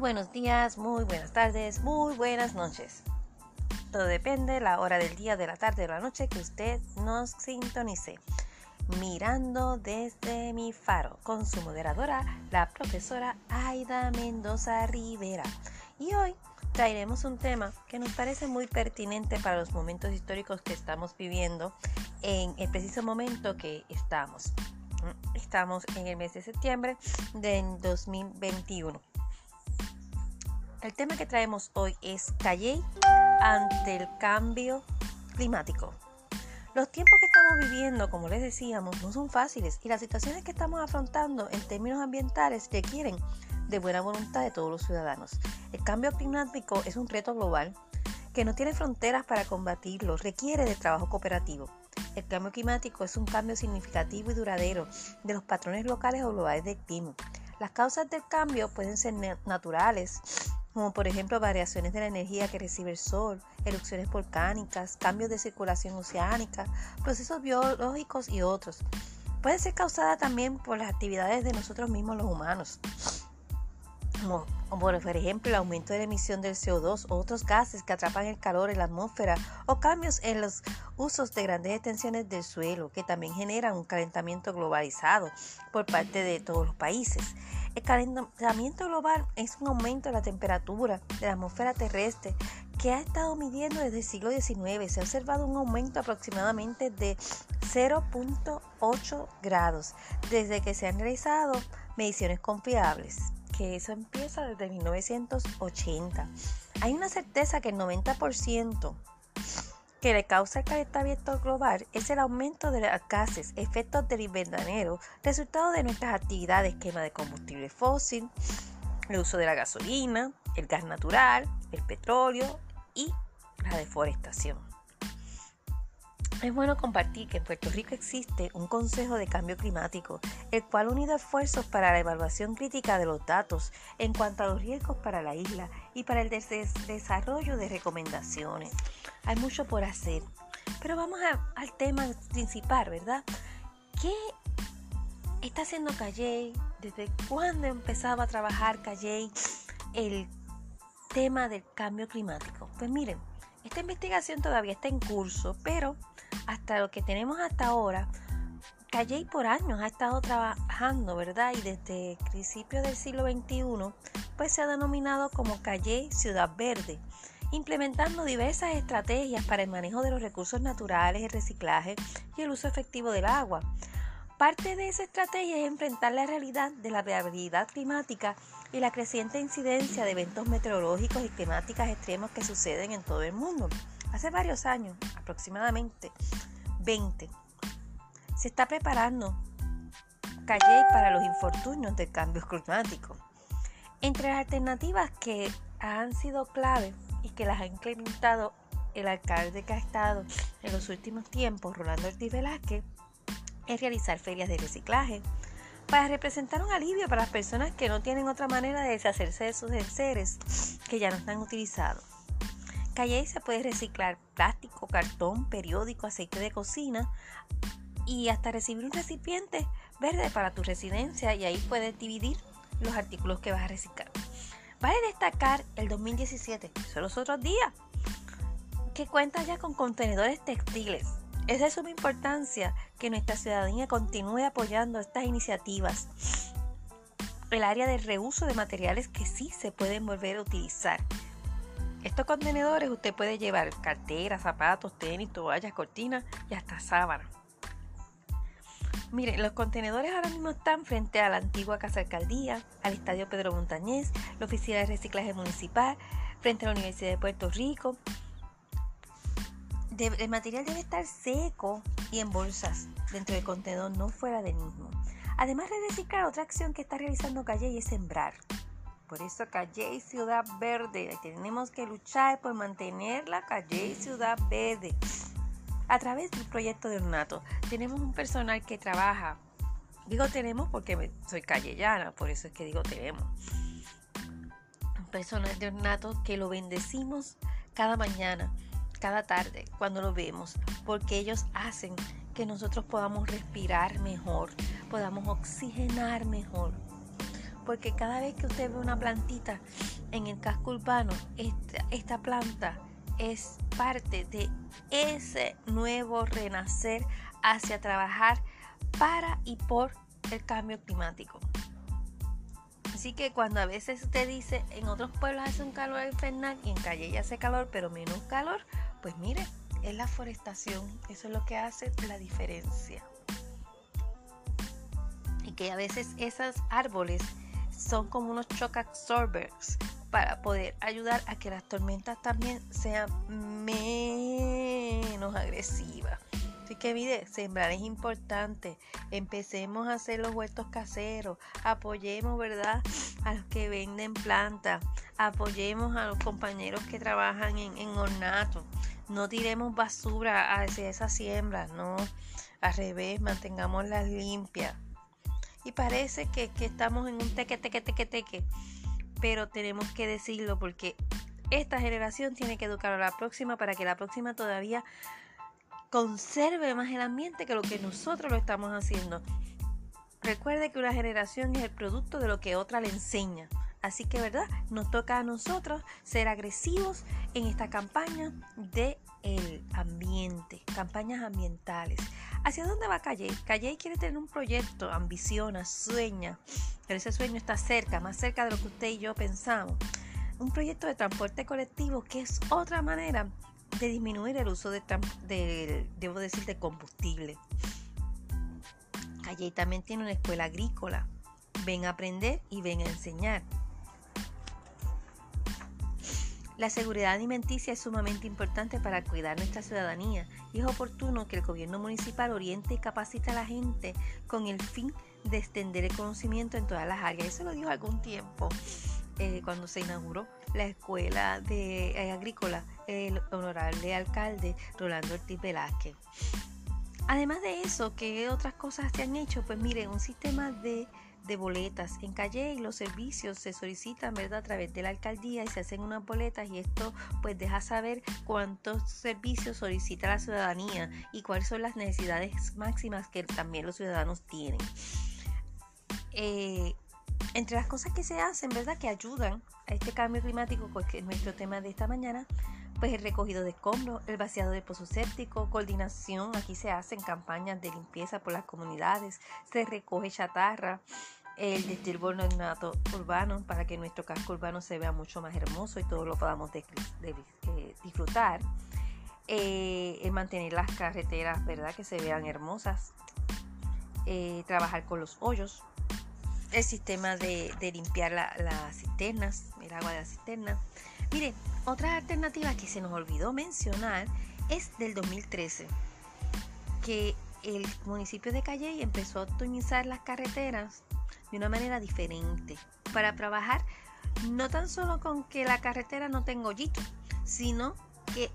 buenos días, muy buenas tardes, muy buenas noches. Todo depende de la hora del día, de la tarde, de la noche que usted nos sintonice. Mirando desde mi faro con su moderadora, la profesora Aida Mendoza Rivera. Y hoy traeremos un tema que nos parece muy pertinente para los momentos históricos que estamos viviendo en el preciso momento que estamos. Estamos en el mes de septiembre del 2021. El tema que traemos hoy es Calle ante el cambio climático. Los tiempos que estamos viviendo, como les decíamos, no son fáciles y las situaciones que estamos afrontando en términos ambientales requieren de buena voluntad de todos los ciudadanos. El cambio climático es un reto global que no tiene fronteras para combatirlo, requiere de trabajo cooperativo. El cambio climático es un cambio significativo y duradero de los patrones locales o globales del clima. Las causas del cambio pueden ser naturales, como por ejemplo variaciones de la energía que recibe el Sol, erupciones volcánicas, cambios de circulación oceánica, procesos biológicos y otros. Puede ser causada también por las actividades de nosotros mismos los humanos, por ejemplo el aumento de la emisión del CO2 o otros gases que atrapan el calor en la atmósfera o cambios en los usos de grandes extensiones del suelo que también generan un calentamiento globalizado por parte de todos los países. El calentamiento global es un aumento de la temperatura de la atmósfera terrestre que ha estado midiendo desde el siglo XIX. Se ha observado un aumento aproximadamente de 0.8 grados desde que se han realizado mediciones confiables, que eso empieza desde 1980. Hay una certeza que el 90% que le causa el calentamiento global es el aumento de los gases, efectos del invernadero, resultado de nuestras actividades, quema de combustible fósil, el uso de la gasolina, el gas natural, el petróleo y la deforestación. Es bueno compartir que en Puerto Rico existe un Consejo de Cambio Climático, el cual unido esfuerzos para la evaluación crítica de los datos en cuanto a los riesgos para la isla y para el desarrollo de recomendaciones. Hay mucho por hacer, pero vamos al tema principal, ¿verdad? ¿Qué está haciendo Calle? ¿Desde cuándo empezaba a trabajar Calle el tema del cambio climático? Pues miren, esta investigación todavía está en curso, pero hasta lo que tenemos hasta ahora, Calle por años ha estado trabajando, ¿verdad? Y desde principios del siglo XXI, pues se ha denominado como Calle Ciudad Verde, implementando diversas estrategias para el manejo de los recursos naturales, el reciclaje y el uso efectivo del agua. Parte de esa estrategia es enfrentar la realidad de la variabilidad climática y la creciente incidencia de eventos meteorológicos y climáticas extremos que suceden en todo el mundo. Hace varios años, aproximadamente 20, se está preparando Calle para los infortunios del cambio climático. Entre las alternativas que han sido clave y que las ha implementado el alcalde que ha estado en los últimos tiempos, Rolando Ortiz Velázquez, es realizar ferias de reciclaje para representar un alivio para las personas que no tienen otra manera de deshacerse de sus enseres que ya no están utilizados. Calle se puede reciclar plástico, cartón, periódico, aceite de cocina y hasta recibir un recipiente verde para tu residencia y ahí puedes dividir los artículos que vas a reciclar. Vale destacar el 2017, son los otros días, que cuenta ya con contenedores textiles. Es de suma importancia que nuestra ciudadanía continúe apoyando estas iniciativas. El área de reuso de materiales que sí se pueden volver a utilizar estos contenedores usted puede llevar carteras, zapatos, tenis, toallas, cortinas y hasta sábanas. Mire, los contenedores ahora mismo están frente a la antigua Casa Alcaldía, al Estadio Pedro Montañez, la Oficina de Reciclaje Municipal, frente a la Universidad de Puerto Rico. el material debe estar seco y en bolsas dentro del contenedor, no fuera del mismo. Además de reciclar, otra acción que está realizando Calle es sembrar. Por eso Calle y Ciudad Verde. Tenemos que luchar por mantener la Calle y Ciudad Verde. A través del proyecto de ornato tenemos un personal que trabaja. Digo tenemos porque soy callellana, por eso es que digo tenemos. Un personal de ornato que lo bendecimos cada mañana, cada tarde, cuando lo vemos, porque ellos hacen que nosotros podamos respirar mejor, podamos oxigenar mejor porque cada vez que usted ve una plantita en el casco urbano, esta, esta planta es parte de ese nuevo renacer hacia trabajar para y por el cambio climático. Así que cuando a veces usted dice en otros pueblos hace un calor infernal y en Calle ya hace calor, pero menos calor, pues mire, es la forestación, eso es lo que hace la diferencia. Y que a veces esos árboles son como unos shock absorbers para poder ayudar a que las tormentas también sean menos agresivas. Así que mire, sembrar es importante. Empecemos a hacer los huertos caseros. Apoyemos, ¿verdad? A los que venden plantas. Apoyemos a los compañeros que trabajan en, ornato. No tiremos basura hacia esas siembras, no. Al revés, mantengámoslas limpias. Y parece que, que estamos en un teque, teque, teque, teque. Pero tenemos que decirlo porque esta generación tiene que educar a la próxima para que la próxima todavía conserve más el ambiente que lo que nosotros lo estamos haciendo. Recuerde que una generación es el producto de lo que otra le enseña. Así que, ¿verdad? Nos toca a nosotros ser agresivos en esta campaña de el ambiente, campañas ambientales. ¿Hacia dónde va Calle? Calle quiere tener un proyecto, ambiciona, sueña, pero ese sueño está cerca, más cerca de lo que usted y yo pensamos. Un proyecto de transporte colectivo que es otra manera de disminuir el uso de, debo decir, de combustible. Calle también tiene una escuela agrícola. Ven a aprender y ven a enseñar. La seguridad alimenticia es sumamente importante para cuidar nuestra ciudadanía y es oportuno que el gobierno municipal oriente y capacite a la gente con el fin de extender el conocimiento en todas las áreas. Eso lo dijo algún tiempo eh, cuando se inauguró la escuela de eh, agrícola el honorable alcalde Rolando Ortiz Velázquez. Además de eso, ¿qué otras cosas se han hecho? Pues mire, un sistema de de boletas. En Calle y los servicios se solicitan ¿verdad? a través de la alcaldía y se hacen unas boletas y esto pues deja saber cuántos servicios solicita la ciudadanía y cuáles son las necesidades máximas que también los ciudadanos tienen. Eh, entre las cosas que se hacen, ¿verdad? Que ayudan a este cambio climático, pues, que es nuestro tema de esta mañana, pues el recogido de escombros, el vaciado de pozo séptico, coordinación, aquí se hacen campañas de limpieza por las comunidades, se recoge chatarra, el destilborno urbano para que nuestro casco urbano se vea mucho más hermoso y todos lo podamos eh, disfrutar. Eh, mantener las carreteras, ¿verdad? Que se vean hermosas. Eh, trabajar con los hoyos. El sistema de, limpiar las cisternas, el agua de la cisterna. Miren, otra alternativa que se nos olvidó mencionar es del 2013, que el municipio de Calle empezó a optimizar las carreteras de una manera diferente para trabajar no tan solo con que la carretera no tenga hoyito, sino que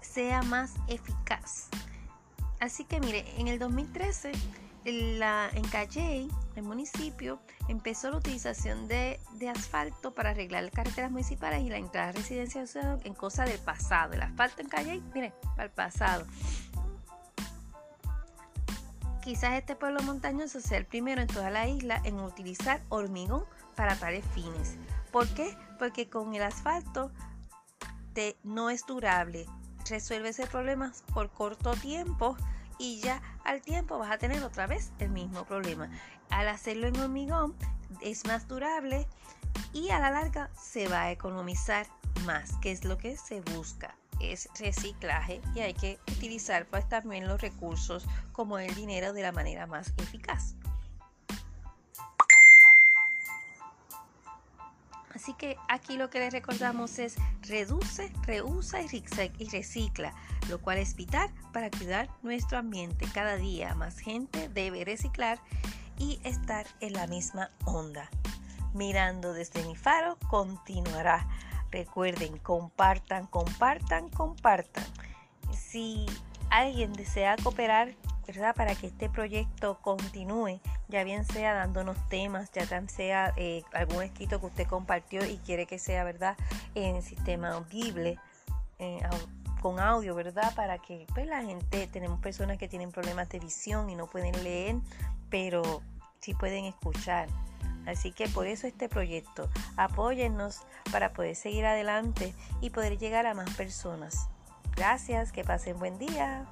sea más eficaz. Así que mire, en el 2013 la, en Calle, el municipio, empezó la utilización de, asfalto para arreglar carreteras municipales y la entrada a residencia en cosa del pasado. El asfalto en Calle, mire, para el pasado. Quizás este pueblo montañoso sea el primero en toda la isla en utilizar hormigón para tales fines. ¿Por qué? Porque con el asfalto no es durable. Resuelve ese problema por corto tiempo y ya al tiempo vas a tener otra vez el mismo problema. Al hacerlo en hormigón es más durable y a la larga se va a economizar más, que es lo que se busca es reciclaje y hay que utilizar pues también los recursos como el dinero de la manera más eficaz. Así que aquí lo que les recordamos es reduce, reusa y recicla, lo cual es vital para cuidar nuestro ambiente. Cada día más gente debe reciclar y estar en la misma onda. Mirando desde mi faro continuará. Recuerden, compartan, compartan, compartan. Si alguien desea cooperar, ¿verdad? Para que este proyecto continúe, ya bien sea dándonos temas, ya sea eh, algún escrito que usted compartió y quiere que sea, ¿verdad? En sistema audible, eh, con audio, ¿verdad? Para que pues, la gente, tenemos personas que tienen problemas de visión y no pueden leer, pero sí pueden escuchar Así que por eso este proyecto, apóyennos para poder seguir adelante y poder llegar a más personas. Gracias, que pasen buen día.